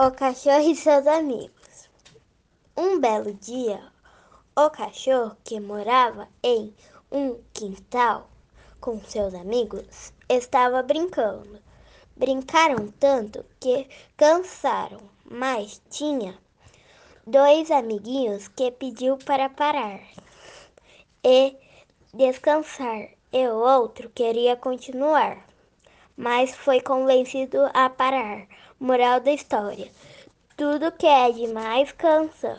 O cachorro e seus amigos. Um belo dia, o cachorro que morava em um quintal com seus amigos estava brincando. Brincaram tanto que cansaram, mas tinha dois amiguinhos que pediu para parar e descansar, e o outro queria continuar mas foi convencido a parar. Moral da história: tudo que é demais cansa.